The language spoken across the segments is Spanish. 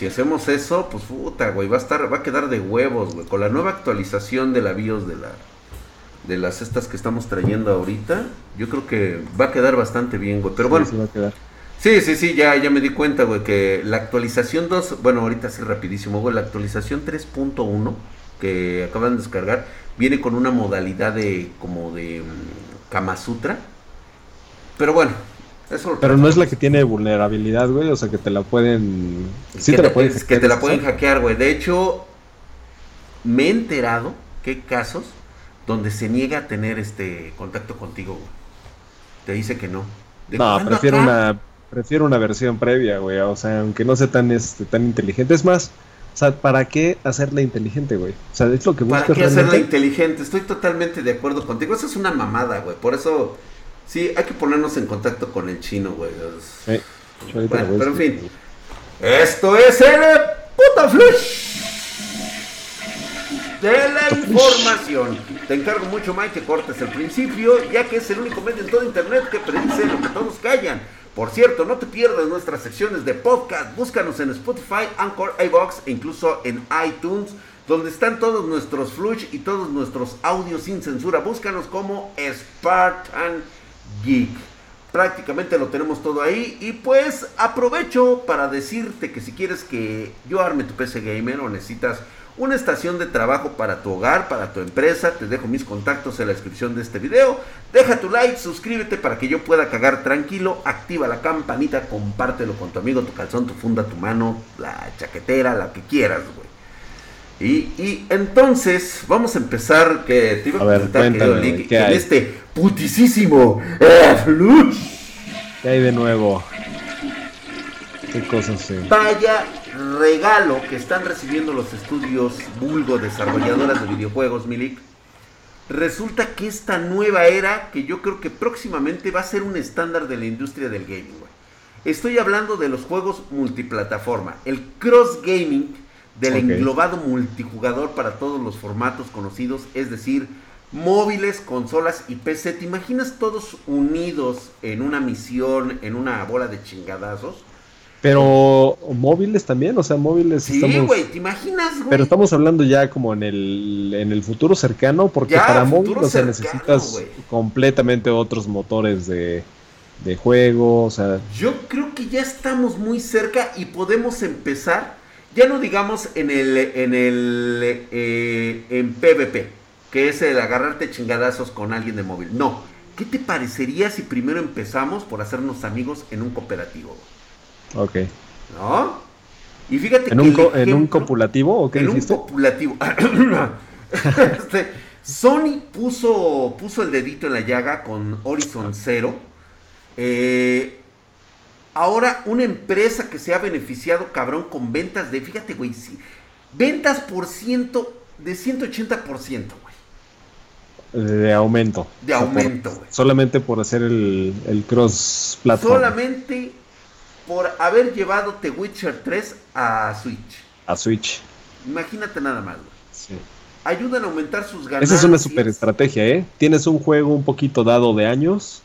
si hacemos eso, pues puta, güey, va a estar, va a quedar de huevos, güey. Con la nueva actualización de la BIOS de la de las estas que estamos trayendo ahorita, yo creo que va a quedar bastante bien, güey. Pero bueno. Sí, va a quedar. Sí, sí, sí, ya, ya me di cuenta, güey, que la actualización 2, bueno, ahorita sí rapidísimo, güey, la actualización 3.1 que acaban de descargar viene con una modalidad de como de mm, Kama Sutra. Pero bueno, eso Pero no es la que tiene vulnerabilidad, güey, o sea que te la pueden... Sí que te la pueden es que te la pueden hackear, güey. De hecho, me he enterado que hay casos donde se niega a tener este contacto contigo, güey. Te dice que no. ¿De No, prefiero acá? una, prefiero una versión previa, güey, o sea, aunque no sea tan, este, tan inteligente. Es más, o sea, ¿para qué hacerla inteligente, güey? O sea, es lo que ¿Para buscas qué hacerla inteligente? Estoy totalmente de acuerdo contigo. Eso es una mamada, güey. Por eso, sí, hay que ponernos en contacto con el chino, güey. Ahorita Bueno, voy pero en fin. Esto es el puta flash de la información. Te encargo mucho, Mike, que cortes el principio, ya que es el único medio en todo internet que predice lo que todos callan. Por cierto, no te pierdas nuestras secciones de podcast. Búscanos en Spotify, Anchor, iBox e incluso en iTunes, donde están todos nuestros flush y todos nuestros audios sin censura. Búscanos como Spartan Geek. Prácticamente lo tenemos todo ahí. Y pues aprovecho para decirte que si quieres que yo arme tu PC Gamer o necesitas una estación de trabajo para tu hogar, para tu empresa, te dejo mis contactos en la descripción de este video. Deja tu like, suscríbete para que yo pueda cagar tranquilo. Activa la campanita, compártelo con tu amigo, tu calzón, tu funda, tu mano, la chaquetera, la que quieras, güey. Y, y entonces vamos a empezar que te iba a, A ver, este putisísimo eh, flush. ¿Qué hay de nuevo? ¿Qué cosas sí? Vaya regalo que están recibiendo los estudios vulgo desarrolladoras de videojuegos, Milik. Resulta que esta nueva era, que yo creo que próximamente va a ser un estándar de la industria del gaming, güey. Estoy hablando de los juegos multiplataforma, el cross gaming del englobado multijugador para todos los formatos conocidos, es decir, móviles, consolas y PC. ¿Te imaginas todos unidos en una misión, en una bola de chingadazos? Pero móviles también, o sea, móviles Sí, estamos... güey, ¿te imaginas, güey? Pero estamos hablando ya como en el, en el futuro cercano, porque Ya, para futuro móvil, o sea, necesitas completamente otros motores de, de juego, o sea, Yo creo que ya estamos muy cerca y podemos empezar, ya no digamos en el, en el, eh, en PvP, que es el agarrarte chingadazos con alguien de móvil. No, ¿qué te parecería si primero empezamos por hacernos amigos en un cooperativo? ok. ¿No? Y fíjate ¿En que un, co- ¿En un copulativo o qué en dijiste? un copulativo. Este, Sony puso, puso el dedito en la llaga con Horizon Zero. Eh, ahora una empresa que se ha beneficiado cabrón con ventas de, fíjate güey, sí, ventas por ciento de 180%, güey. De aumento. De aumento, güey. solamente por hacer el, el cross platform Solamente por haber llevado The Witcher 3 a Switch. a Switch. Imagínate nada más, güey. Sí. Ayudan a aumentar sus ganancias. Esa es una super estrategia, ¿eh? Tienes un juego un poquito dado de años,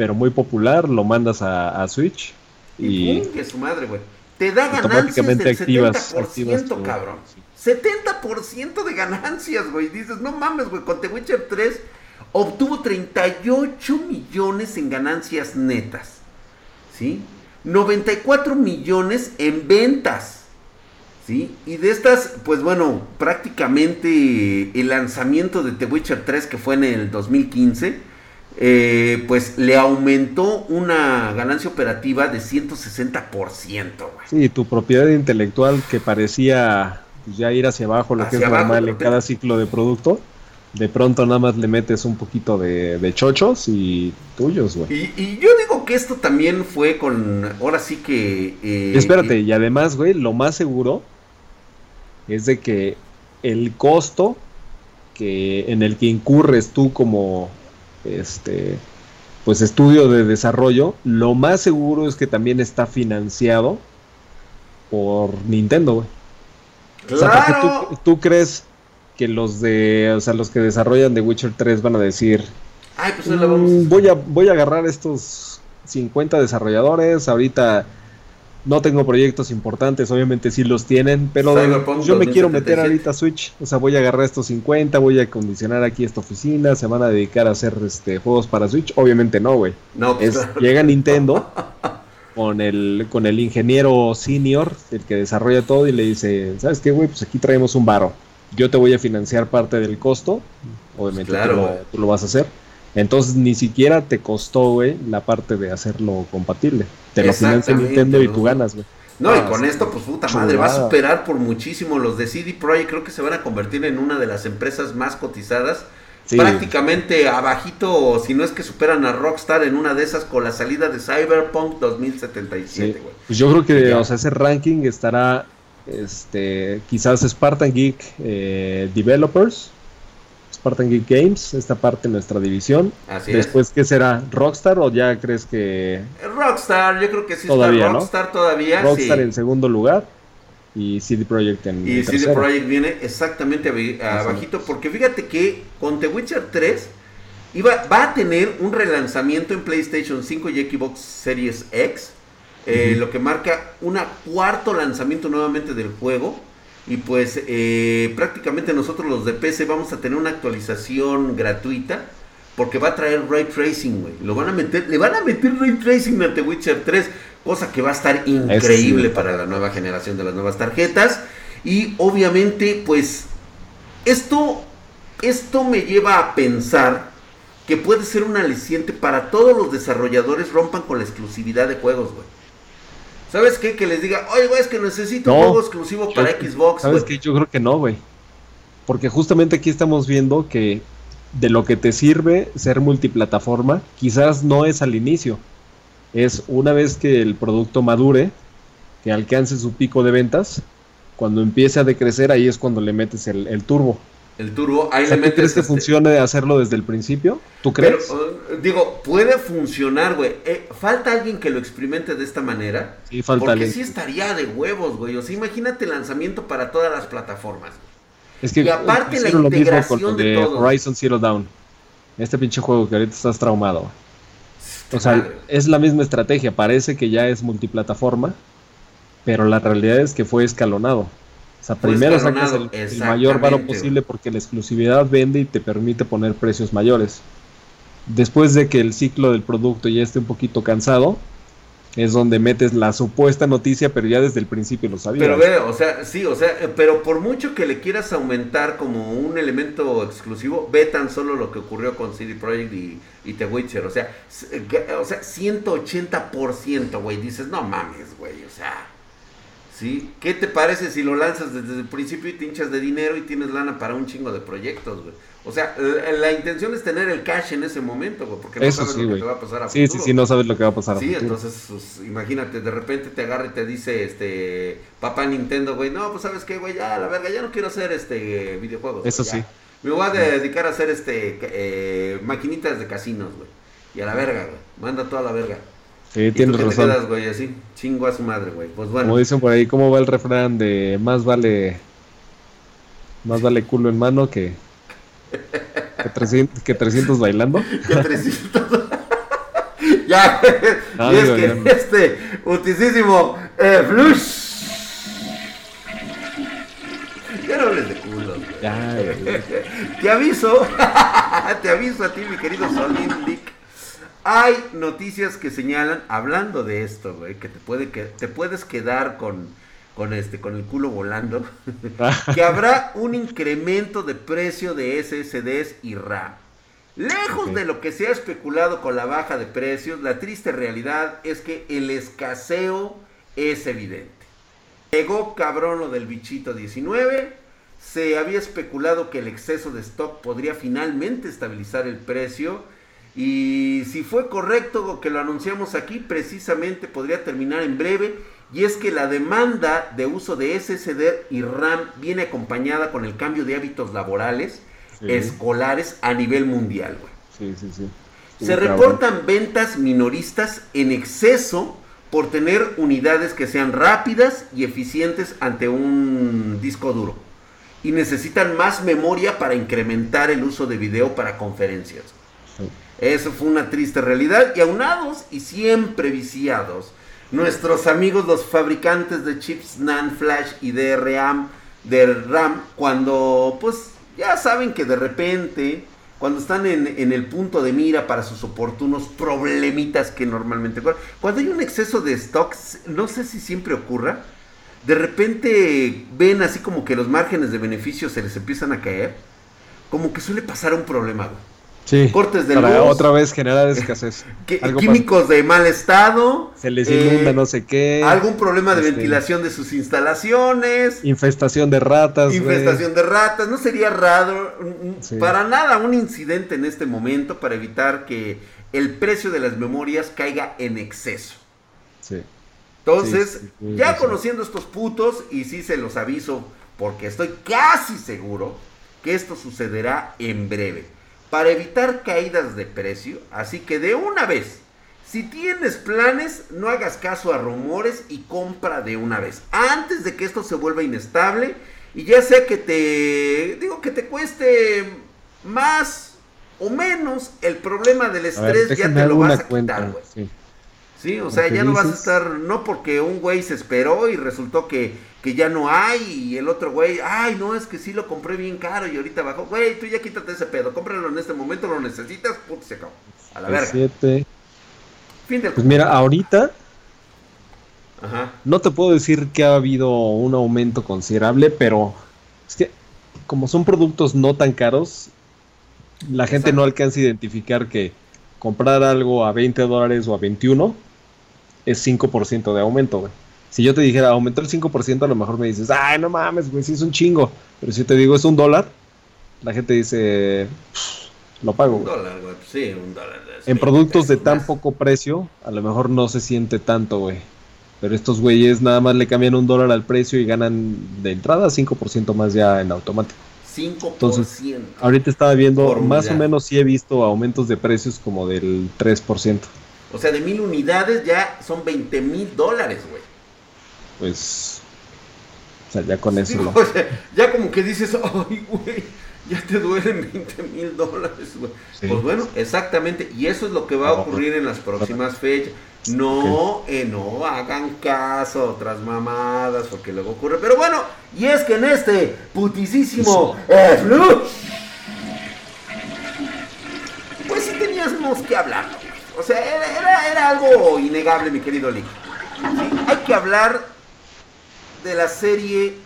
pero muy popular, lo mandas a, a Switch Y, que su madre, güey. Te da ganancias automáticamente del activas, 70%, activas tu- cabrón. 70% de ganancias, güey. Dices, no mames, güey. Con The Witcher 3 obtuvo 38 millones en ganancias netas. ¿Sí? 94 millones en ventas. ¿Sí? Y de estas, pues bueno, prácticamente el lanzamiento de The Witcher 3, que fue en el 2015, eh, pues le aumentó una ganancia operativa de 160%, güey. sí, tu propiedad intelectual que parecía pues, ya ir hacia abajo, lo que es abajo, normal en te- cada ciclo de producto, de pronto nada más le metes un poquito de, de chochos y tuyos, güey. Y, y yo digo que esto también fue con, ahora sí que... eh, espérate, y además, güey, lo más seguro es de que el costo que en el que incurres tú como este pues estudio de desarrollo, lo más seguro es que también está financiado por Nintendo, güey. O sea, porque Claro. tú, tú crees que los de, o sea, los que desarrollan The Witcher 3 van a decir, Ay, pues vamos "Mm, voy a voy a agarrar estos 50 desarrolladores, ahorita no tengo proyectos importantes, obviamente sí los tienen, pero yo me quiero meter ahorita a Switch, o sea, voy a agarrar estos 50, voy a acondicionar aquí esta oficina, se van a dedicar a hacer este juegos para Switch, obviamente no, güey. No, pues, llega Nintendo con el con el ingeniero senior, el que desarrolla todo y le dice, "¿Sabes qué, güey? Pues aquí traemos un varo. Yo te voy a financiar parte del costo, obviamente tú lo vas a hacer." Entonces ni siquiera te costó, güey, la parte de hacerlo compatible. Te lo financia Nintendo y tú ganas, güey. No, y ah, con esto, pues puta madre, va a superar por muchísimo los de CD Projekt. Creo que se van a convertir en una de las empresas más cotizadas. Prácticamente abajito, si no es que superan a Rockstar en una de esas con la salida de Cyberpunk 2077, güey. Pues yo creo que, o sea, ese ranking estará, este, quizás Spartan Geek eh, Developers, Spartan Geek Games, esta parte de nuestra división. Así Después, ¿qué será? ¿Rockstar o ya crees que...? Rockstar, yo creo que sí todavía, está Rockstar todavía. Rockstar en segundo lugar y CD Projekt en Y CD Projekt viene exactamente abajito porque fíjate que con The Witcher 3 iba, va a tener un relanzamiento en PlayStation 5 y Xbox Series X, eh, lo que marca un cuarto lanzamiento nuevamente del juego y pues eh, prácticamente nosotros los de PC vamos a tener una actualización gratuita. Porque va a traer Ray Tracing, güey. Lo van a meter, le van a meter Ray Tracing a The Witcher 3. Cosa que va a estar increíble para la nueva generación de las nuevas tarjetas. Y obviamente, pues, esto, esto me lleva a pensar que puede ser un aliciente para todos los desarrolladores rompan con la exclusividad de juegos, güey. ¿Sabes qué? Que les diga, oye, güey, es que necesito un juego exclusivo para Xbox. ¿Sabes qué? Yo creo que no, güey. Porque justamente aquí estamos viendo que de lo que te sirve ser multiplataforma, quizás no es al inicio. Es una vez que el producto madure, que alcance su pico de ventas, cuando empiece a decrecer, ahí es cuando le metes el turbo. El turbo, ahí le metes. crees que este funcione hacerlo desde el principio? ¿Tú crees? Uh, digo, puede funcionar, güey. Eh, falta alguien que lo experimente de esta manera. Sí, falta Porque sí estaría de huevos, güey. O sea, imagínate el lanzamiento para todas las plataformas. Es que y aparte la integración de, Horizon Zero Dawn. Este pinche juego que ahorita estás traumado. O sea, es la misma estrategia. Parece que ya es multiplataforma, pero la realidad es que fue escalonado. O sea, primero sacas el, mayor valor posible porque la exclusividad vende y te permite poner precios mayores. Después de que el ciclo del producto ya esté un poquito cansado, es donde metes la supuesta noticia, pero ya desde el principio lo sabías. Pero ve, o sea, sí, o sea, pero por mucho que le quieras aumentar como un elemento exclusivo, ve tan solo lo que ocurrió con CD Projekt y, y The Witcher, o sea, o sea, 180%, güey, dices, no mames, güey, o sea, ¿Sí? ¿Qué te parece si lo lanzas desde el principio y te hinchas de dinero y tienes lana para un chingo de proyectos, güey? O sea, la, intención es tener el cash en ese momento, güey, porque no sabes lo que te va a pasar a sí, futuro. Sí, sí, no sabes lo que va a pasar a sí, entonces, pues, imagínate, de repente te agarra y te dice, este, papá Nintendo, güey, no, pues, ¿sabes qué, güey? Ya, la verga, ya no quiero hacer, este, videojuegos. Eso sí. Me voy a dedicar a hacer, este, eh, maquinitas de casinos, güey. Y a la verga, güey. Manda toda la verga. Sí, tienes tú razón. Te quedas, güey, así, chingo a su madre, güey. Pues bueno. Como dicen por ahí, ¿cómo va el refrán de más vale más vale culo en mano que que 300, que 300 bailando? que 300. ya, y es que este utilísimo eh, flush. Ya no hables de culo, güey. Ya, te aviso, te aviso a ti, mi querido Solín Lick hay noticias que señalan, hablando de esto, güey, que te, puede que te puedes quedar con, con, este, con el culo volando, que habrá un incremento de precio de SSDs y RAM. Lejos de lo que se ha especulado con la baja de precios, la triste realidad es que el escaseo es evidente. Llegó cabrón lo del bichito 19, se había especulado que el exceso de stock podría finalmente estabilizar el precio, y si fue correcto que lo anunciamos aquí, precisamente podría terminar en breve. Y es que la demanda de uso de SSD y RAM viene acompañada con el cambio de hábitos laborales, escolares a nivel mundial. Sí, sí, sí. Se reportan ventas minoristas en exceso por tener unidades que sean rápidas y eficientes ante un disco duro. Y necesitan más memoria para incrementar el uso de video para conferencias. Eso fue una triste realidad. Y aunados y siempre viciados nuestros amigos los fabricantes de chips NAND Flash y DRAM, de RAM, cuando pues ya saben que de repente, cuando están en, en, el punto de mira para sus oportunos problemitas que normalmente... Cuando hay un exceso de stocks, no sé si siempre ocurra, de repente ven así como que los márgenes de beneficio se les empiezan a caer, como que suele pasar un problema, Sí, cortes de para otra vez generar escasez. químicos de mal estado. Se les inunda eh, no sé qué. Algún problema de este, ventilación de sus instalaciones. Infestación de ratas. Infestación de ratas. No sería raro, para nada, un incidente en este momento para evitar que el precio de las memorias caiga en exceso. Sí. Entonces, ya conociendo estos putos, y sí se los aviso, porque estoy casi seguro que esto sucederá en breve. Para evitar caídas de precio, así que de una vez, si tienes planes, no hagas caso a rumores y compra de una vez. Antes de que esto se vuelva inestable y ya sea que te, digo que te cueste más o menos, el problema del estrés ya te lo vas a quitar, güey. Sí, o sea, ya no vas a estar, no porque un güey se esperó y resultó que, que ya no hay y el otro güey, ay, no, es que sí lo compré bien caro y ahorita bajó. Güey, tú ya quítate ese pedo, cómpralo en este momento, lo necesitas, puto, se acabó. A la verga. Fin del pues mira, ahorita Ajá. no te puedo decir que ha habido un aumento considerable, pero es que como son productos no tan caros, la gente no alcanza a identificar que comprar algo a 20 dólares o a 21 es 5% de aumento, güey. Si yo te dijera, aumentó el 5%, a lo mejor me dices, ay, no mames, güey, sí es un chingo. Pero si te digo, es un dólar, la gente dice, lo pago. Un dólar, güey, sí, un dólar. En productos de tan poco precio, a lo mejor no se siente tanto, güey. Pero estos güeyes nada más le cambian un dólar al precio y ganan de entrada 5% más ya en automático. 5%. Entonces, ahorita estaba viendo, más o menos sí he visto aumentos de precios como del 3%. O sea, de mil unidades ya son 20 mil dólares, güey. Pues. O sea, ya con eso. lo... ya como que dices, ay, güey, ya te duelen 20 mil dólares, güey. Pues bueno, exactamente. Y eso es lo que va a ocurrir en las próximas fechas. No, eh, no hagan caso a otras mamadas, porque luego ocurre. Pero bueno, y es que en este putisísimo pues sí teníamos que hablar. Sea, era, algo innegable, mi querido Lick. Hay que hablar de la serie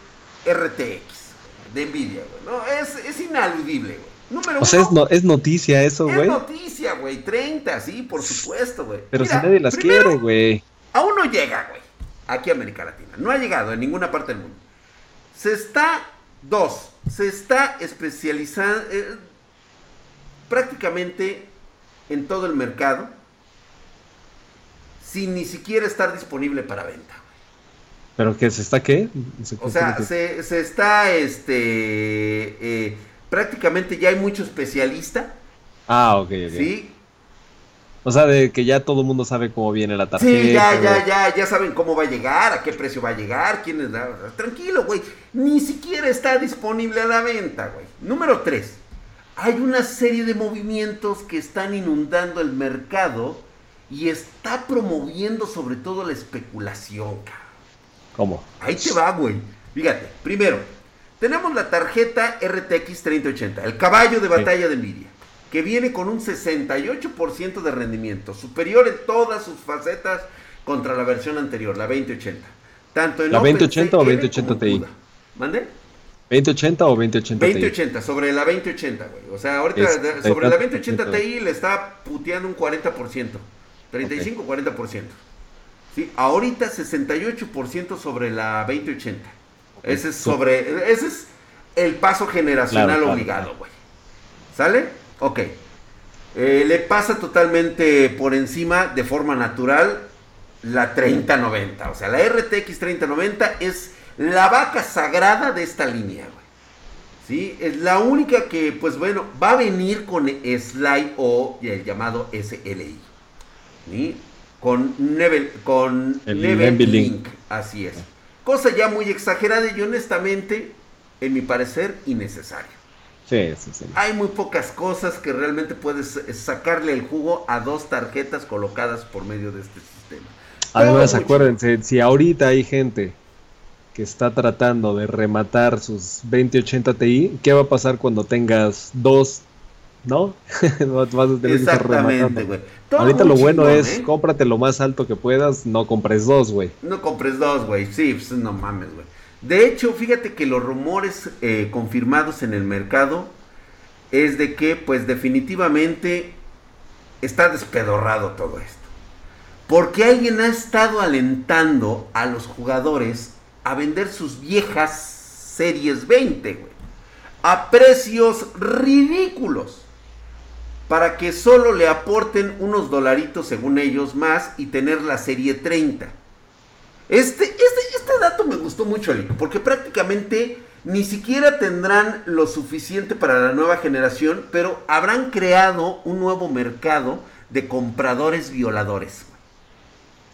RTX de Nvidia, güey. No, es, es inaludible, güey. Número o sea, es, noticia eso, güey. Es noticia, güey. 30, sí, por supuesto, güey. Pero si nadie las quiere, güey. Aún no llega, güey. Aquí a América Latina. No ha llegado en ninguna parte del mundo. Se está, dos, se está especializando eh, prácticamente en todo el mercado sin ni siquiera estar disponible para venta. ¿Pero qué? ¿Se está qué? o sea, se, se, está, este, eh, prácticamente ya hay mucho especialista. Ah, ok, ok. Sí. O sea, de que ya todo el mundo sabe cómo viene la tarjeta. Sí, ya, ya, ya, ya saben cómo va a llegar, a qué precio va a llegar, quién es la... Tranquilo, güey. Ni siquiera está disponible a la venta, güey. Número 3. Hay una serie de movimientos que están inundando el mercado y está promoviendo sobre todo la especulación, ¿Cómo? Ahí te va, güey. Fíjate, primero, tenemos la tarjeta RTX 3080, el caballo de batalla de Nvidia, que viene con un 68% de rendimiento, superior en todas sus facetas contra la versión anterior, la 2080. Tanto en ¿La 2080 o 2080 Ti? ¿Mande? 2080 o 2080 2080, sobre la 2080, güey. O sea, ahorita sobre la 2080 Ti le está puteando un 40%. 35-40%. ¿sí? Ahorita 68% sobre la 2080. Ese es sobre. Ese es el paso generacional obligado, güey. ¿Sale? Ok. Eh, le pasa totalmente por encima de forma natural la 3090. O sea, la RTX 3090 es la vaca sagrada de esta línea, güey. ¿Sí? Es la única que, pues bueno, va a venir con Slide o el llamado SLI. Con Nevel, con Link. Así es. Cosa ya muy exagerada y honestamente, en mi parecer, innecesaria. Sí, sí, sí. Hay muy pocas cosas que realmente puedes sacarle el jugo a dos tarjetas colocadas por medio de este sistema. Además, acuérdense, si ahorita hay gente que está tratando de rematar sus 2080 Ti, ¿qué va a pasar cuando tengas dos? ¿No? Vas a tener Exactamente, güey. Ahorita lo bueno es, ¿eh? cómprate lo más alto que puedas, no compres dos, güey. No compres dos, güey. Sí, pues no mames, güey. De hecho, fíjate que los rumores eh, confirmados en el mercado es de que, pues definitivamente está despedorrado todo esto. Porque alguien ha estado alentando a los jugadores a vender sus viejas series 20, güey. A precios ridículos. Para que solo le aporten unos dolaritos según ellos más y tener la serie 30. Este, este, este dato me gustó mucho, porque prácticamente ni siquiera tendrán lo suficiente para la nueva generación, pero habrán creado un nuevo mercado de compradores violadores.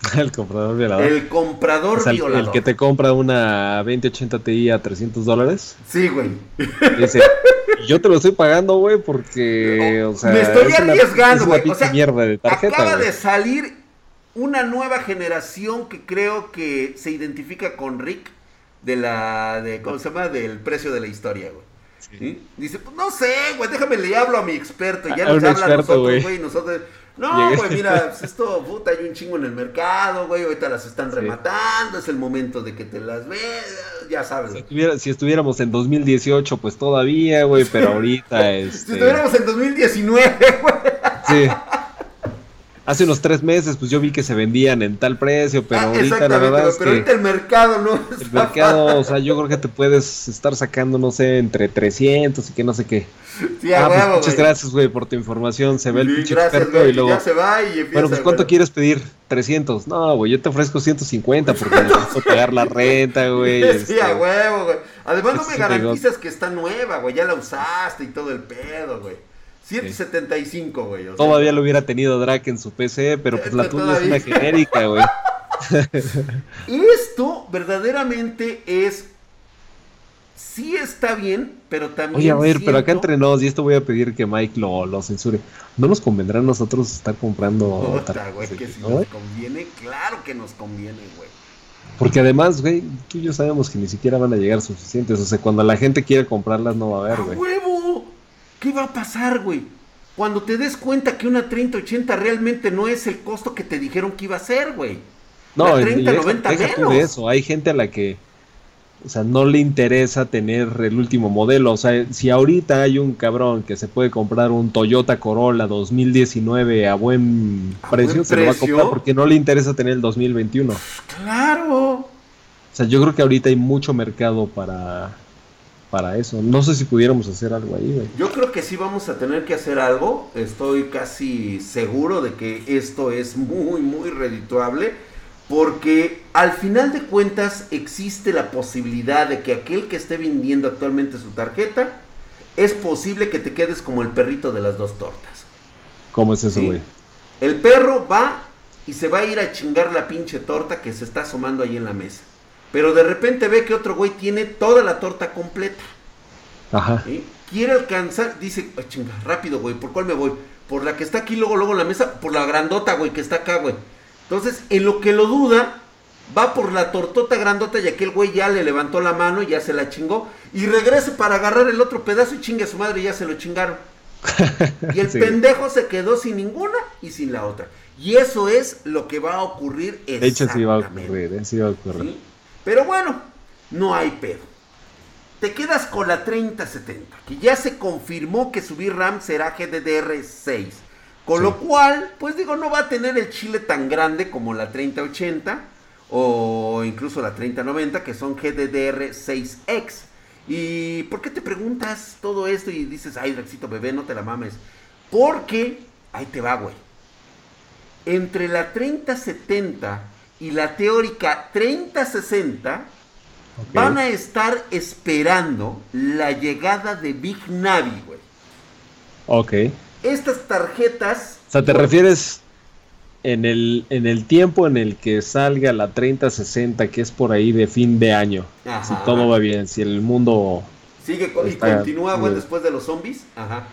El comprador violador. El comprador violador. El que te compra una 2080 Ti a 300 dólares. Sí, güey. Dice, yo te lo estoy pagando, güey, porque, o sea, me estoy arriesgando, güey. O sea, mierda de tarjeta, acaba de salir una nueva generación que creo que se identifica con Rick de la, de, ¿cómo se llama? Del precio de la historia, güey. Dice, pues no sé, güey, déjame le hablo a mi experto. Ya nos habla a nosotros, güey, nosotros... No, güey, mira, pues esto, puta, hay un chingo en el mercado, güey, ahorita las están rematando, es el momento de que te las veas, ya sabes. Si, estuviéramos en 2018, pues todavía, güey, pero ahorita es... Este... Si estuviéramos en 2019, güey. Sí. Hace unos tres meses, pues yo vi que se vendían en tal precio, pero ah, ahorita la verdad es pero ahorita el mercado no El mercado, o sea, yo creo que te puedes estar sacando, no sé, entre 300 y que no sé qué. Sí, ah, pues, muchas gracias, güey, por tu información. Se ve el pinche experto y luego. Ya se va y bueno, pues ¿cuánto quieres pedir? 300. No, güey, yo te ofrezco 150 porque necesito pagar la renta, güey. Sí, a este, huevo, güey. Además, no me garantizas que está nueva, güey. Ya la usaste y todo el pedo, güey. 175, güey. Todavía lo hubiera tenido Drake en su PC, pero pues la tuya es una genérica, güey. Esto verdaderamente es. Sí está bien, pero también. Oye, a ver, pero acá entre nos, y esto voy a pedir que Mike lo, lo censure. ¿No nos convendrá a nosotros estar comprando. Otra, güey, que si nos conviene, claro que nos conviene, güey. Porque además, güey, tú y yo sabemos que ni siquiera van a llegar suficientes. O sea, cuando la gente quiere comprarlas, no va a haber, güey. ¡Huevo! ¿Qué va a pasar, güey? Cuando te des cuenta que una 3080 realmente no es el costo que te dijeron que iba a ser, güey. No, la 3090 menos. eso, hay gente a la que o sea, no le interesa tener el último modelo. O sea, si ahorita hay un cabrón que se puede comprar un Toyota Corolla 2019 a buen precio, se lo va a comprar porque no le interesa tener el 2021. Claro. O sea, yo creo que ahorita hay mucho mercado para, para eso. No sé si pudiéramos hacer algo ahí, güey. Yo creo que sí vamos a tener que hacer algo. Estoy casi seguro de que esto es muy, muy redituable. Porque al final de cuentas existe la posibilidad de que aquel que esté vendiendo actualmente su tarjeta, es posible que te quedes como el perrito de las dos tortas. ¿Cómo es eso, güey? El perro va y se va a ir a chingar la pinche torta que se está asomando ahí en la mesa. Pero de repente ve que otro güey tiene toda la torta completa. Ajá. Quiere alcanzar, dice, chinga, rápido, güey, ¿por cuál me voy? Por la que está aquí, luego, luego en la mesa, por la grandota, güey, que está acá, güey. Entonces, en lo que lo duda, va por la tortota grandota y aquel güey ya le levantó la mano y ya se la chingó. Y regresa para agarrar el otro pedazo y chingue a su madre y ya se lo chingaron. y el pendejo se quedó sin ninguna y sin la otra. Y eso es lo que va a ocurrir. De hecho, sí va a ocurrir, ¿eh? sí va a ocurrir. Pero bueno, no hay pedo. Te quedas con la 3070, que ya se confirmó que su VRAM será GDDR6. Con lo cual, pues digo, no va a tener el chile tan grande como la 3080 o incluso la 3090, que son GDDR6X. ¿Y por qué te preguntas todo esto y dices, ay, Rexito bebé, no te la mames? Porque, ahí te va, güey. Entre la 3070 y la teórica 3060 van a estar esperando la llegada de Big Navi, güey. Ok. Estas tarjetas... O sea, ¿te refieres en el, en el tiempo en el que salga la 3060, que es por ahí de fin de año? Si todo va bien, si el mundo... Sigue y continúa, güey, después de los zombies. Ajá.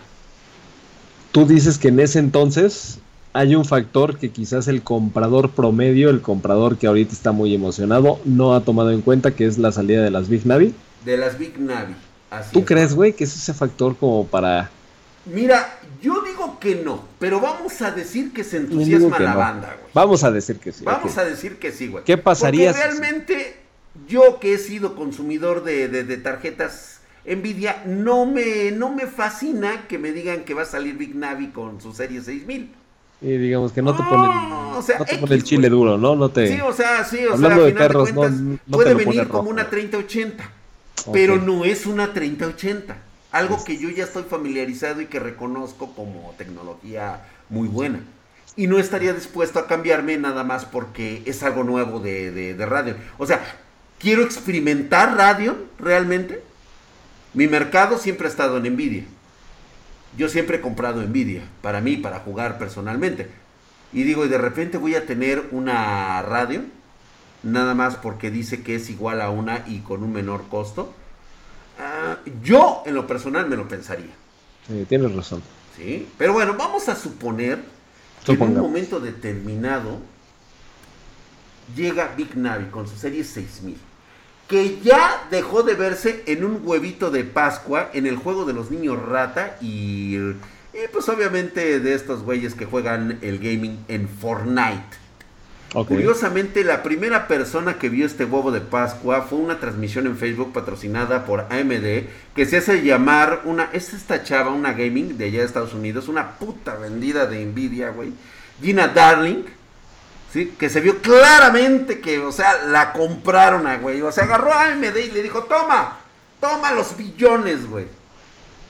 Tú dices que en ese entonces hay un factor que quizás el comprador promedio, el comprador que ahorita está muy emocionado, no ha tomado en cuenta, que es la salida de las Big Navi. De las Big Navi. Así ¿Tú es. crees, güey, que es ese factor como para... Mira, yo digo que no, pero vamos a decir que se entusiasma la no. banda, güey. Vamos a decir que sí. Vamos a decir que sí, güey. ¿Qué pasaría Porque si- realmente yo que he sido consumidor de, de- de tarjetas Nvidia, no me, no me fascina que me digan que va a salir Big Navi con su serie 6000. Y digamos que no te No, pone, o sea, no te X, el chile güey. duro, ¿no? No te... Sí, o sea, sí, o Hablando sea, de perros, de no- cuentas, no te puede venir como una 3080, Ok. pero no es una 3080. Algo Es- que yo ya estoy familiarizado y que reconozco como tecnología muy buena. Y no estaría dispuesto a cambiarme nada más porque es algo nuevo de, de, de Radeon. O sea, quiero experimentar Radeon realmente. Mi mercado siempre ha estado en Nvidia. Yo siempre he comprado Nvidia, para mí, para jugar personalmente. Y digo, y de repente voy a tener una Radeon, nada más porque dice que es igual a una y con un menor costo. Ah, yo, en lo personal, me lo pensaría. Sí, tienes razón. ¿sí? Pero bueno, vamos a suponer que en un momento determinado llega Big Navi con su serie 6000, que ya dejó de verse en un huevito de Pascua en el juego de los niños rata y, y pues obviamente de estos güeyes que juegan el gaming en Fortnite. Curiosamente, la primera persona que vio este huevo de Pascua fue una transmisión en Facebook patrocinada por AMD que se hace llamar una. Es esta chava, una gaming de allá de Estados Unidos, una puta vendida de Nvidia, güey. Gina Darling, ¿sí? Que se vio claramente que, o sea, la compraron a, güey. O sea, agarró a AMD y le dijo: Toma, toma los billones, güey.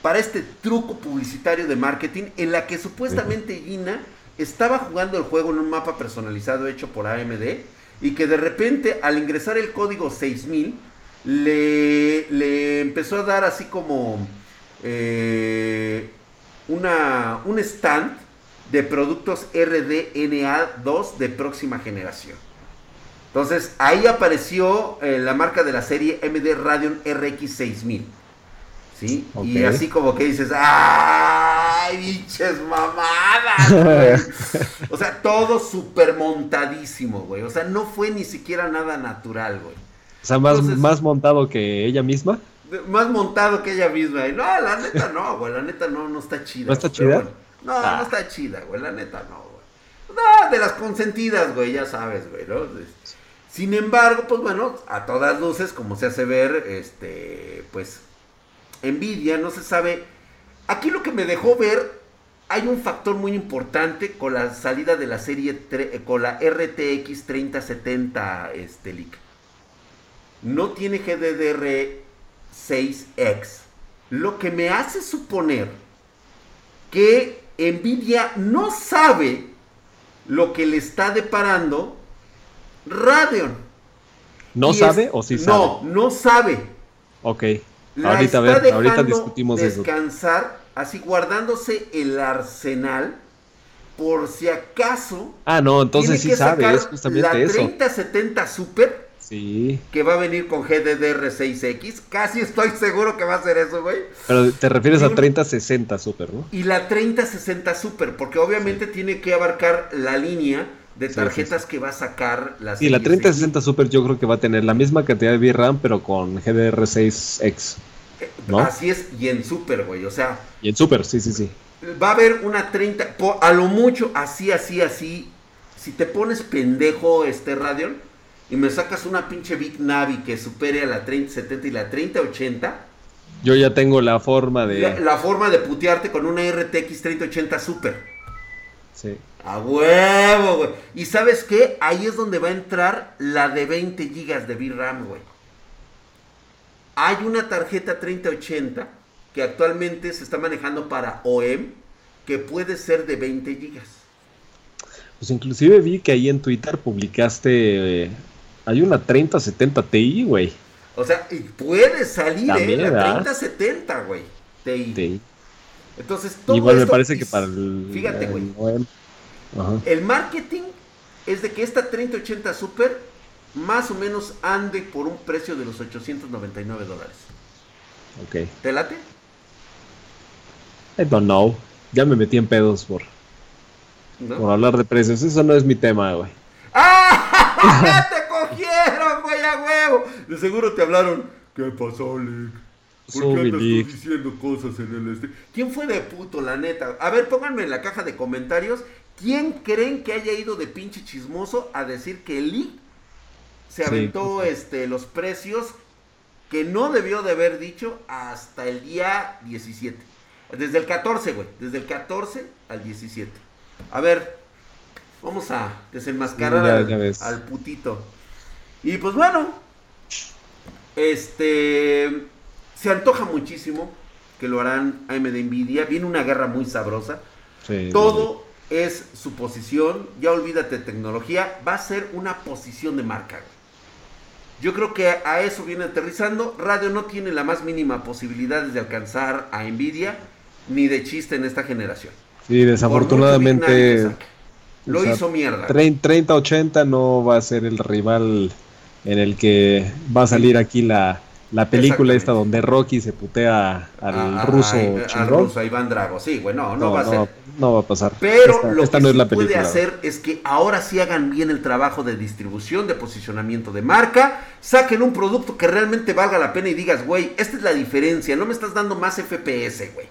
Para este truco publicitario de marketing en la que supuestamente Gina estaba jugando el juego en un mapa personalizado hecho por AMD y que de repente al ingresar el código 6000 le, le empezó a dar así como eh, una, un stand de productos RDNA2 de próxima generación. Entonces ahí apareció eh, la marca de la serie MD Radeon RX 6000. ¿Sí? Y así como que dices, ¡ay, biches mamadas! güey". o sea, todo súper montadísimo, güey. O sea, no fue ni siquiera nada natural, güey. O sea, más, Entonces- más montado que ella misma. Más montado que ella misma. Y no, la neta no, güey. La neta no, no está chida. ¿No está chida? bueno. No, Ah. no está chida, güey. La neta no, güey. No, de las consentidas, güey, ya sabes, güey, ¿no? Sin embargo, pues bueno, a todas luces, como se hace ver, este, pues, Nvidia no se sabe. Aquí lo que me dejó ver, hay un factor muy importante con la salida de la serie, tre- eh, con la RTX 3070, este, leak. No tiene GDDR6X. Lo que me hace suponer que Nvidia no sabe lo que le está deparando Radeon. ¿No Y sabe es- o sí sabe? No, no sabe. Ok. La ahorita, está ver, ahorita discutimos eso. descansar, así guardándose el arsenal por si acaso Ah, no, entonces sí sabe, es justamente la eso. 3070 Super Sí. que va a venir con GDDR6X. Casi estoy seguro que va a ser eso, güey. Pero te refieres Y a un- 3060 Super, ¿no? Y la 3060 Super, porque obviamente tiene que abarcar la línea de Sí, tarjetas que va a sacar la Sí, la serie 3060 Super yo creo que va a tener la misma cantidad de VRAM, pero con GDR6X. ¿no? Así es, y en Super, güey. O sea, Y en Super, sí, sí, sí. va a haber una 30, po- a lo mucho, así, así, así. Si te pones pendejo, este Radeon, y me sacas una pinche Big Navi que supere a la 3070 y la 3080, Yo ya tengo la forma de... la, la forma de putearte con una RTX 3080 Super. Sí. A huevo, güey. Y sabes qué? Ahí es donde va a entrar la de 20 GB de VRAM, güey. Hay una tarjeta 3080 que actualmente se está manejando para OEM que puede ser de 20 GB. Pues inclusive vi que ahí en Twitter publicaste... eh, hay una 3070 Ti, güey. O sea, y puede salir, También, ¿eh? La ¿verdad? 3070, güey. TI. Ti. Entonces, todo Igual me parece que para el... Fíjate, güey. El marketing es de que esta 3080 Super más o menos ande por un precio de los 899 dólares. Ok. ¿Te late? I don't know. Ya me metí en pedos por... por hablar de precios. Eso no es mi tema, güey. ¡Ah! ¡Te cogieron, güey, a huevo! De seguro te hablaron. ¿Qué pasó, Lick? ¿Por qué andas tú diciendo cosas en el este? ¿Quién fue de puto, la neta? A ver, pónganme en la caja de comentarios. ¿Quién creen que haya ido de pinche chismoso a decir que Lick se aventó este, los precios que no debió de haber dicho hasta el día 17? Desde el 14, güey. Desde el 14 al 17. A ver, vamos a desenmascarar al, putito. Y pues bueno, este se antoja muchísimo que lo harán AMD Nvidia. Viene una guerra muy sabrosa. Todo es su posición. Ya olvídate tecnología. Va a ser una posición de marca. Yo creo que a eso viene aterrizando. Radio no tiene la más mínima posibilidad de alcanzar a Nvidia ni de chiste en esta generación. Sí, desafortunadamente. Lo hizo mierda. 30-80 no va a ser el rival en el que va a salir aquí la, la película esta donde Rocky se putea al ruso Al ruso, Iván Drago. Sí, güey, no, no, va a ser. No va a pasar. Pero lo que no es puede hacer es que ahora sí hagan bien el trabajo de distribución, de posicionamiento de marca, saquen un producto que realmente valga la pena y digas, güey, esta es la diferencia, no me estás dando más FPS, güey.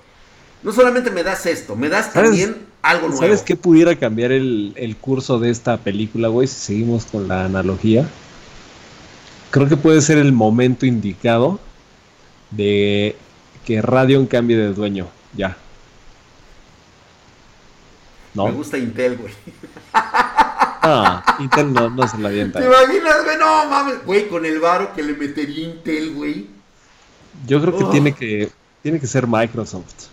No solamente me das esto, me das también algo nuevo. ¿Sabes qué pudiera cambiar el, curso de esta película, güey? Si seguimos con la analogía. Creo que puede ser el momento indicado de que Radeon cambie de dueño. Ya. ¿No? Me gusta Intel, güey. Ah, Intel no, no se la avienta. ¿Te imaginas, güey? No mames, güey, con el varo que le metería Intel, güey. Yo creo que oh. tiene que tiene que ser Microsoft.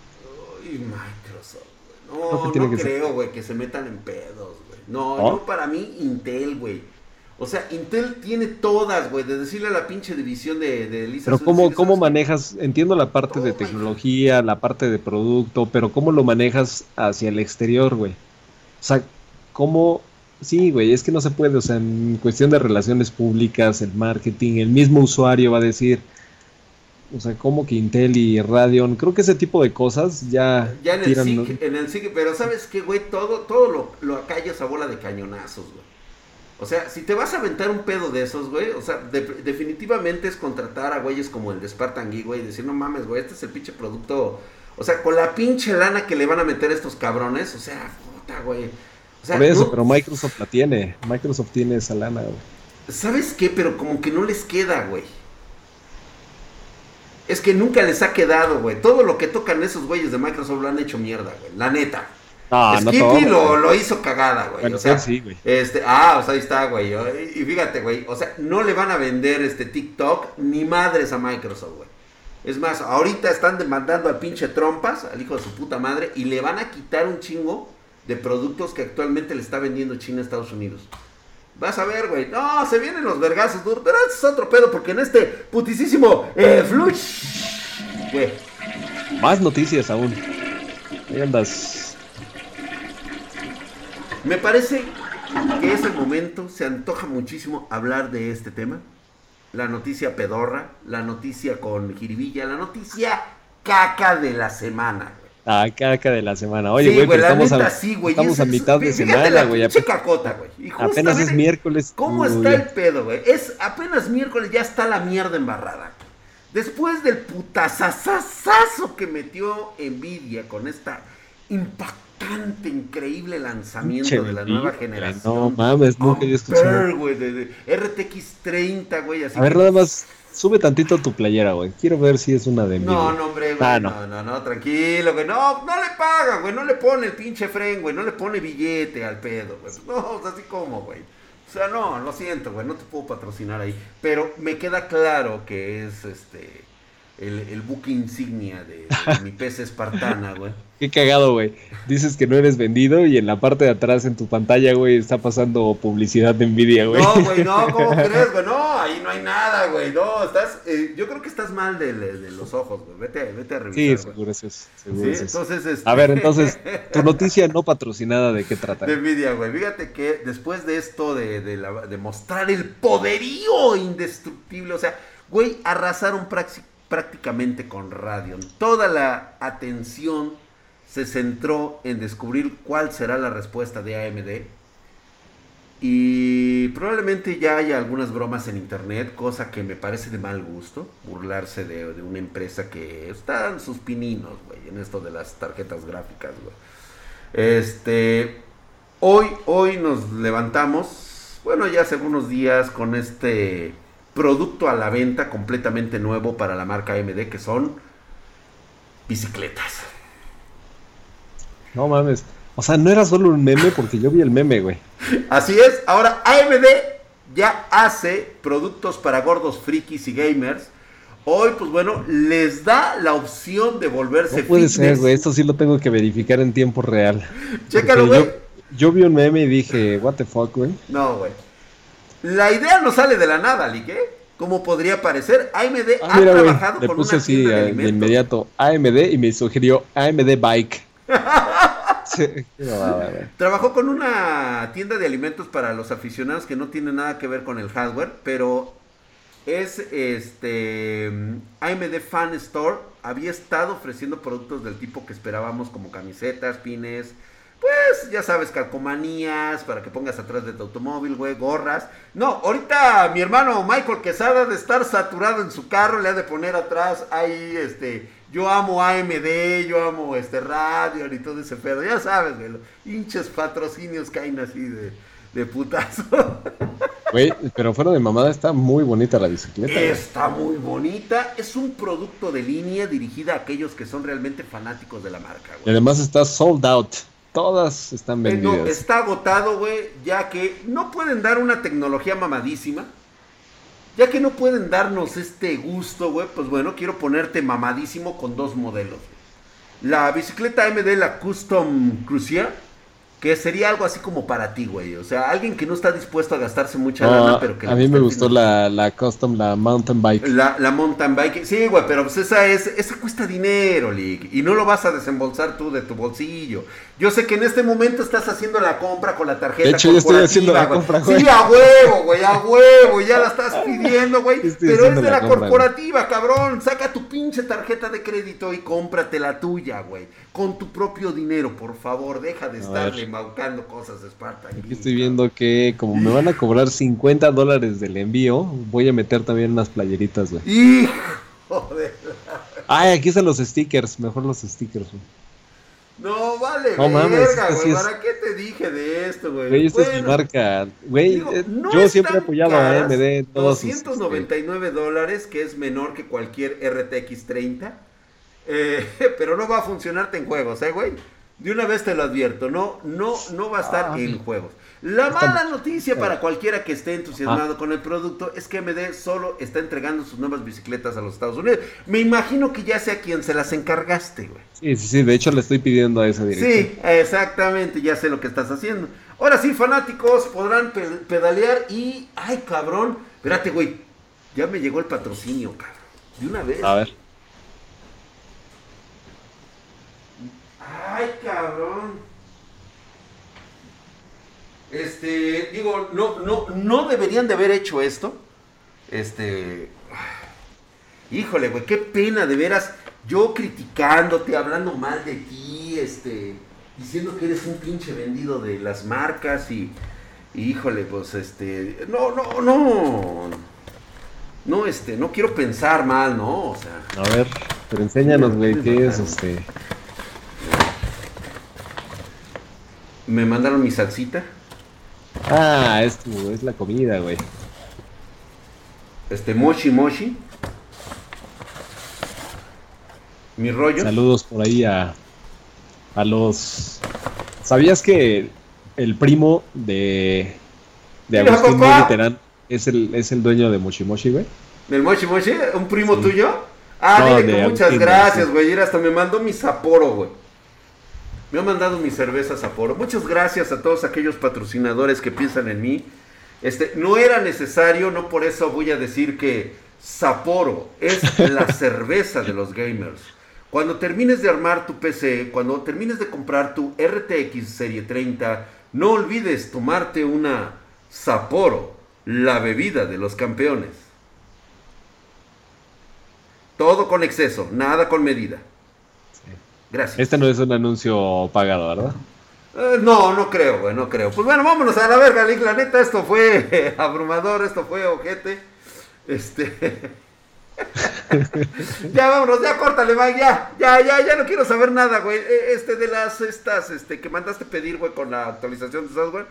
Microsoft, No, no creo, güey, que se metan en pedos, güey. No, no, para mí, Intel, güey. O sea, Intel tiene todas, güey, de decirle a la pinche división de, de Lisa. Pero ¿cómo, cómo manejas? Entiendo la parte de tecnología, la parte de producto, pero ¿cómo lo manejas hacia el exterior, güey? O sea, ¿cómo...? Sí, güey, es que no se puede, o sea, en cuestión de relaciones públicas, el marketing, el mismo usuario va a decir, o sea, como que Intel y Radeon, creo que ese tipo de cosas ya. Ya en el SIG, en el pero ¿sabes qué, güey? Todo, todo lo, lo acallas a bola de cañonazos, güey. O sea, si te vas a aventar un pedo de esos, güey, o sea, definitivamente es contratar a güeyes como el de Spartan Geek, güey, y decir, no mames, güey, este es el pinche producto. O sea, con la pinche lana que le van a meter estos cabrones, o sea, puta, güey. O sea, Por eso, pero Microsoft la tiene. Microsoft tiene esa lana, güey. ¿Sabes qué? Pero como que no les queda, güey es que nunca les ha quedado, güey. Todo lo que tocan esos güeyes de Microsoft lo han hecho mierda, güey. La neta. Ah, Skippy lo, lo, hizo cagada, güey. o sea, sí, güey. Este, ah, o sea, ahí está, güey. Y fíjate, güey. O sea, no le van a vender este TikTok ni madres a Microsoft, güey. Es más, ahorita están demandando al pinche trompas, al hijo de su puta madre, y le van a quitar un chingo de productos que actualmente le está vendiendo China a Estados Unidos. Vas a ver, güey. No, se vienen los vergazos duros. Pero es otro pedo, porque en este putisísimo eh, flush. Güey. Más noticias aún. Ahí andas. Me parece que es el momento. Se antoja muchísimo hablar de este tema. La noticia pedorra, la noticia con jiribilla, la noticia caca de la semana. Ah, caca de la semana. Oye, güey, pero estamos, a, estamos a mitad de semana, güey. Apenas es miércoles. ¿Cómo está el pedo, güey? Es apenas miércoles, ya está la mierda embarrada. Después del putazazazazo que metió Nvidia con esta impactante, increíble lanzamiento de la nueva generación. No mames, no quería escuchar. RTX 30, güey. a ver, nada más Sube tantito tu playera, güey. Quiero ver si es una de mí. No, no, hombre, güey. Ah, no. no. no, tranquilo, güey. No, no le paga, güey. No le pone el pinche fren, güey. No le pone billete al pedo, güey. No, así como, güey. O sea, no, lo siento, güey. No te puedo patrocinar ahí. Pero me queda claro que es este el, el buque insignia de, mi PC espartana, güey. Qué cagado, güey. Dices que no eres vendido y en la parte de atrás en tu pantalla, güey, está pasando publicidad de Nvidia, güey. No, güey, no, ¿cómo crees, güey? No, ahí no hay nada, güey. No, estás, eh, yo creo que estás mal de, de, los ojos, güey. Vete, vete a revisar. Sí, seguro es eso. Seguro ¿Sí? Entonces, este... A ver, entonces, tu noticia no patrocinada, ¿de qué trata? De Nvidia, güey. Fíjate que después de esto de, de, la, de mostrar el poderío indestructible, o sea, güey, arrasaron prácticamente prácticamente con Radeon. Toda la atención se centró en descubrir cuál será la respuesta de AMD. Y probablemente ya haya algunas bromas en internet, cosa que me parece de mal gusto, burlarse de, una empresa que está en sus pininos, güey, en esto de las tarjetas gráficas, güey. Este, hoy, hoy nos levantamos, bueno, ya hace algunos días con este producto a la venta completamente nuevo para la marca AMD, que son bicicletas. No mames. O sea, no era solo un meme porque yo vi el meme, güey. Así es. Ahora, AMD ya hace productos para gordos, frikis y gamers. Hoy, pues bueno, les da la opción de volverse No puede ser, güey. Esto sí lo tengo que verificar en tiempo real. Chécalo, güey. Yo, yo vi un meme y dije, what the fuck, güey. No, güey. La idea no sale de la nada, Lick, ¿eh? Como podría parecer, AMD Ah, ha mira, trabajado Le con puse una así tienda de inmediato AMD y me sugirió AMD Bike. Sí. Trabajó con una tienda de alimentos para los aficionados que no tiene nada que ver con el hardware, pero es este AMD Fan Store. Había estado ofreciendo productos del tipo que esperábamos, como camisetas, pines, pues ya sabes, calcomanías para que pongas atrás de tu automóvil, güey, gorras. No, ahorita mi hermano Michael Quesada de estar saturado en su carro, le ha de poner atrás ahí, este, yo amo AMD, yo amo este radio y todo ese pedo. Ya sabes, güey, los hinches patrocinios caen así de, de putazo. Güey, pero fuera de mamada está muy bonita la bicicleta. güey. Está muy bonita. Es un producto de línea dirigida a aquellos que son realmente fanáticos de la marca, Y güey. además está sold out. Todas están Eh, no, vendidas. está agotado, güey, ya que no pueden dar una tecnología mamadísima. Ya que no pueden darnos este gusto, güey, pues bueno, quiero ponerte mamadísimo con dos modelos. La bicicleta AMD, la Custom Cruiser, que sería algo así como para ti, güey. O sea, alguien que no está dispuesto a gastarse mucha No, lana, pero que... a mí me gustó la, la custom, la mountain bike. La, la mountain bike, sí, güey, pero pues esa es, esa cuesta dinero, Lick, y no lo vas a desembolsar tú de tu bolsillo. Yo sé que en este momento estás haciendo la compra con la tarjeta De hecho, yo estoy haciendo la corporativa, compra, güey. Sí, a huevo, güey, a huevo, ya la estás pidiendo, güey, pero es de la la compra, corporativa, cabrón. Saca tu pinche tarjeta de crédito y cómprate la tuya, güey, con tu propio dinero, por favor, deja de A estarle ver. maucando cosas de Spartan. Aquí estoy viendo que como me van a cobrar 50 dólares del envío, voy a meter también unas playeritas, güey. Hijo de... Ay, aquí están los stickers, mejor los stickers, güey. No, vale, No mames, verga, güey. es- ¿Para qué te dije de esto, güey? Güey, esta es mi marca. Güey, eh, no yo siempre he apoyado a AMD en todos sus, este, 299 dólares, que es menor que cualquier RTX 30. Eh, pero no va a funcionarte en juegos, ¿eh, güey? De una vez te lo advierto, no, no, no va a estar Ah. en juegos. La mala noticia para cualquiera que esté entusiasmado con el producto es que AMD solo está entregando sus nuevas bicicletas a los Estados Unidos. Me imagino que ya sea quien se las encargaste, güey. Sí, sí, sí, de hecho le estoy pidiendo a esa dirección. Sí, exactamente, ya sé lo que estás haciendo. Ahora sí, fanáticos podrán pe- pedalear y... ¡Ay, cabrón! Espérate, güey. Ya me llegó el patrocinio, cabrón. De una vez. A ver. ¡Ay, cabrón! Este, digo, no, no, no deberían de haber hecho esto. Este... Híjole, güey, qué pena, de veras. Yo criticándote, hablando mal de ti, este, diciendo que eres un pinche vendido de las marcas y, híjole, pues, este, no, no, no, no, este, no quiero pensar mal, ¿no? O sea, A ver, pero enséñanos, güey, qué es este. Me mandaron mi salsita, Ah, es tu, es la comida, güey. este, moshi moshi, mi rollo. Saludos por ahí a, a los. ¿Sabías que el primo de, de Agustín. Mitterrand es el, es el dueño de Mochimochi, güey? ¿Del moshi moshi? ¿Un primo Sí. tuyo? Ah, No, dile que muchas gracias, sí. güey. Mira, hasta me mandó mi Sapporo, güey. Me ha mandado mi cerveza Sapporo. Muchas gracias a todos aquellos patrocinadores que piensan en mí. Este, no era necesario, no por eso voy a decir que Sapporo es la cerveza de los gamers. Cuando termines de armar tu PC, cuando termines de comprar tu RTX Serie 30, no olvides tomarte una Sapporo, la bebida de los campeones. Todo con exceso, nada con medida. Gracias. Este no es un anuncio pagado, ¿verdad? Eh, no, no creo, güey, no creo. Pues bueno, vámonos a la verga, Link. La neta, esto fue abrumador, esto fue ojete. Este. ya vámonos, ya córtale, Mike, ya, ya, ya, ya no quiero saber nada, güey. Eh, Este de las estas, este, que mandaste pedir, güey, con la actualización de software,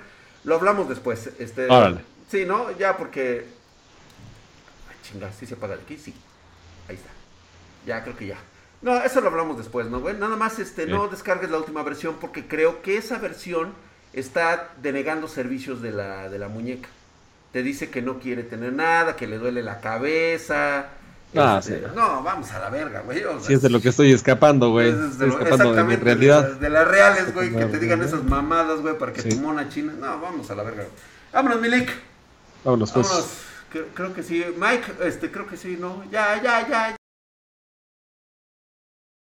lo hablamos después. Este, Órale. Sí, ¿no? Ya porque. Ay, chinga, sí se apaga de aquí, sí. Ahí está. Ya, creo que ya. No, eso lo hablamos después, ¿no, güey? Nada más, este, no descargues la última versión porque creo que esa versión está denegando servicios de la, de la muñeca. Te dice que no quiere tener nada, que le duele la cabeza. Ah, este, sí. No, vamos a la verga, güey. o sea, Sí, es de lo que estoy escapando, güey. es Estoy escapando de mi realidad. De, las- de las reales, güey, que te digan esas mamadas, güey, para que Sí. tu mona china. No, vamos a la verga. güey. Vámonos, Milik. Vámonos, pues. Vámonos. Creo, creo que sí. Mike, este, creo que sí, ¿no? Ya, ya, ya.